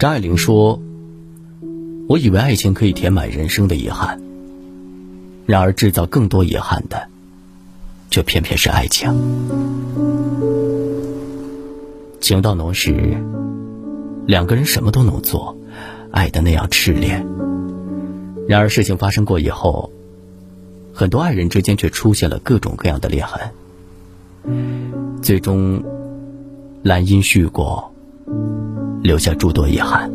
张爱玲说：“我以为爱情可以填满人生的遗憾，然而制造更多遗憾的，却偏偏是爱情。情到浓时，两个人什么都能做，爱的那样炽烈。然而事情发生过以后，很多爱人之间却出现了各种各样的裂痕，最终兰因絮果，留下诸多遗憾。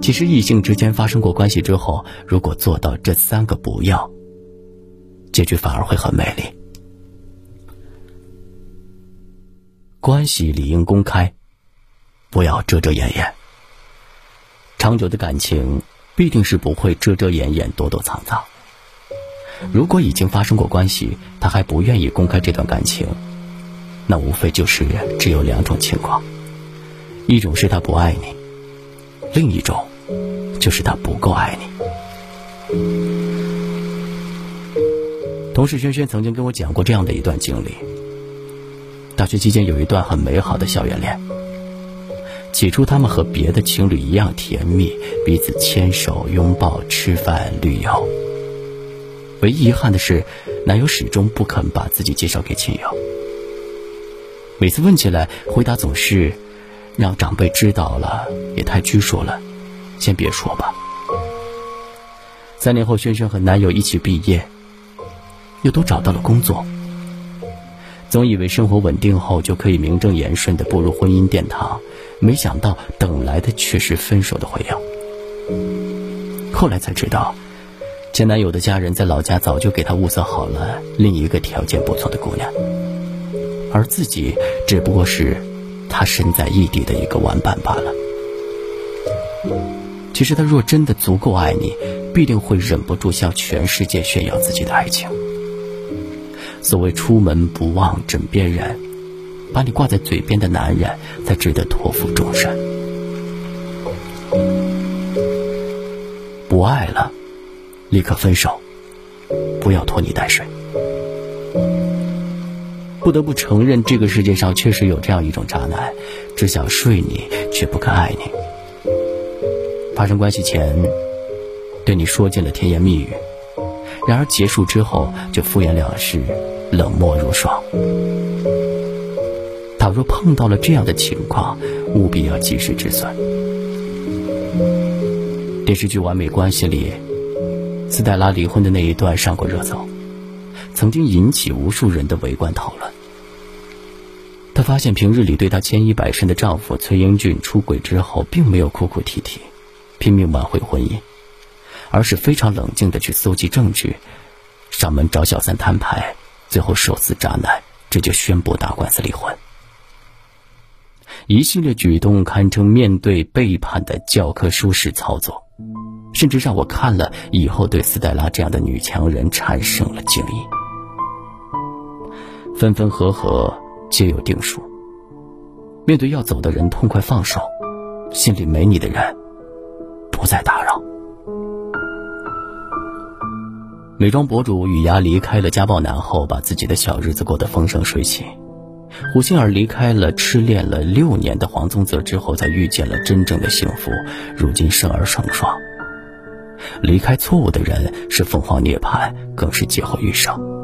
其实异性之间发生过关系之后，如果做到这三个不要，结局反而会很美丽。关系理应公开，不要遮遮掩掩。长久的感情必定是不会遮遮掩掩、躲躲藏藏。如果已经发生过关系，他还不愿意公开这段感情，那无非就是只有两种情况：一种是他不爱你，另一种就是他不够爱你。同事轩轩曾经跟我讲过这样的一段经历。大学期间有一段很美好的校园恋。起初他们和别的情侣一样甜蜜，彼此牵手、拥抱、吃饭、旅游。唯一遗憾的是，男友始终不肯把自己介绍给亲友。每次问起来，回答总是：“让长辈知道了也太拘束了，先别说吧。”三年后，轩轩和男友一起毕业，又都找到了工作。总以为生活稳定后就可以名正言顺的步入婚姻殿堂，没想到等来的却是分手的回应。后来才知道，前男友的家人在老家早就给他物色好了另一个条件不错的姑娘，而自己只不过是他身在异地的一个玩伴罢了。其实他若真的足够爱你，必定会忍不住向全世界炫耀自己的爱情。所谓出门不忘枕边人，把你挂在嘴边的男人才值得托付终身。不爱了，立刻分手，不要拖泥带水。不得不承认，这个世界上确实有这样一种渣男，只想睡你，却不肯爱你。发生关系前，对你说尽了甜言蜜语。然而结束之后就敷衍了事，冷漠如霜。倘若碰到了这样的情况，务必要及时止损。电视剧《完美关系》里，斯黛拉离婚的那一段上过热搜，曾经引起无数人的围观讨论。她发现平日里对她千依百顺的丈夫崔英俊出轨之后，并没有哭哭啼啼，拼命挽回婚姻。而是非常冷静的去搜集证据，上门找小三摊牌，最后手撕渣男，直接宣布打官司离婚。一系列举动堪称面对背叛的教科书式操作，甚至让我看了以后对斯黛拉这样的女强人产生了敬意。分分合合皆有定数，面对要走的人痛快放手，心里没你的人不再打扰。美妆博主雨芽离开了家暴男后，把自己的小日子过得风生水起。胡杏儿离开了痴恋了六年的黄宗泽之后，才遇见了真正的幸福，如今生儿成双。离开错误的人是凤凰涅槃，更是劫后余生。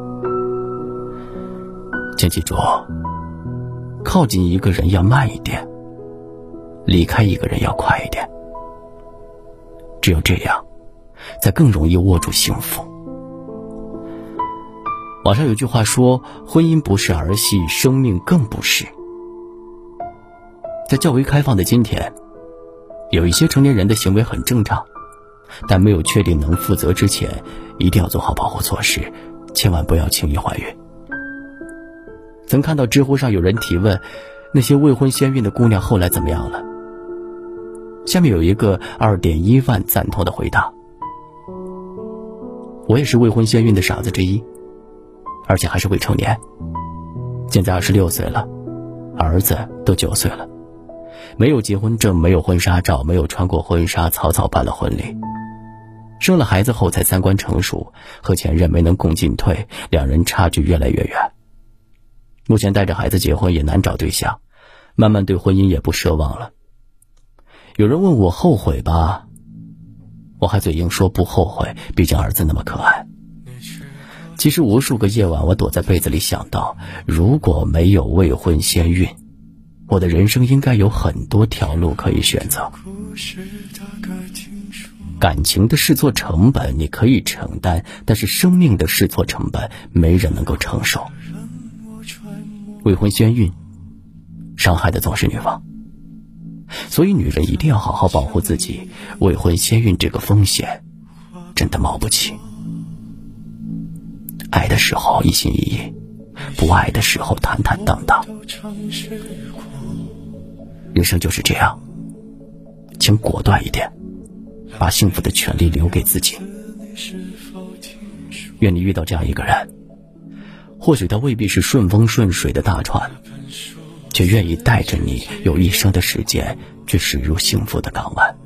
请记住，靠近一个人要慢一点，离开一个人要快一点。只有这样，才更容易握住幸福。网上有句话说：“婚姻不是儿戏，生命更不是。”在较为开放的今天，有一些成年人的行为很正常，但没有确定能负责之前，一定要做好保护措施，千万不要轻易怀孕。曾看到知乎上有人提问：“那些未婚先孕的姑娘后来怎么样了？”下面有一个二点一万赞同的回答：“我也是未婚先孕的傻子之一。”而且还是未成年，现在二十六岁了，儿子都九岁了，没有结婚证，没有婚纱照，没有穿过婚纱，草草办了婚礼。生了孩子后才三观成熟，和前任没能共进退，两人差距越来越远。目前带着孩子结婚也难找对象，慢慢对婚姻也不奢望了。有人问我后悔吧，我还嘴硬说不后悔，毕竟儿子那么可爱。其实无数个夜晚，我躲在被子里想到，如果没有未婚先孕，我的人生应该有很多条路可以选择。感情的试错成本你可以承担，但是生命的试错成本没人能够承受。未婚先孕，伤害的总是女方，所以女人一定要好好保护自己。未婚先孕这个风险，真的冒不起。爱的时候一心一意，不爱的时候坦坦荡荡。人生就是这样，请果断一点，把幸福的权利留给自己。愿你遇到这样一个人，或许他未必是顺风顺水的大船，却愿意带着你，有一生的时间去驶入幸福的港湾。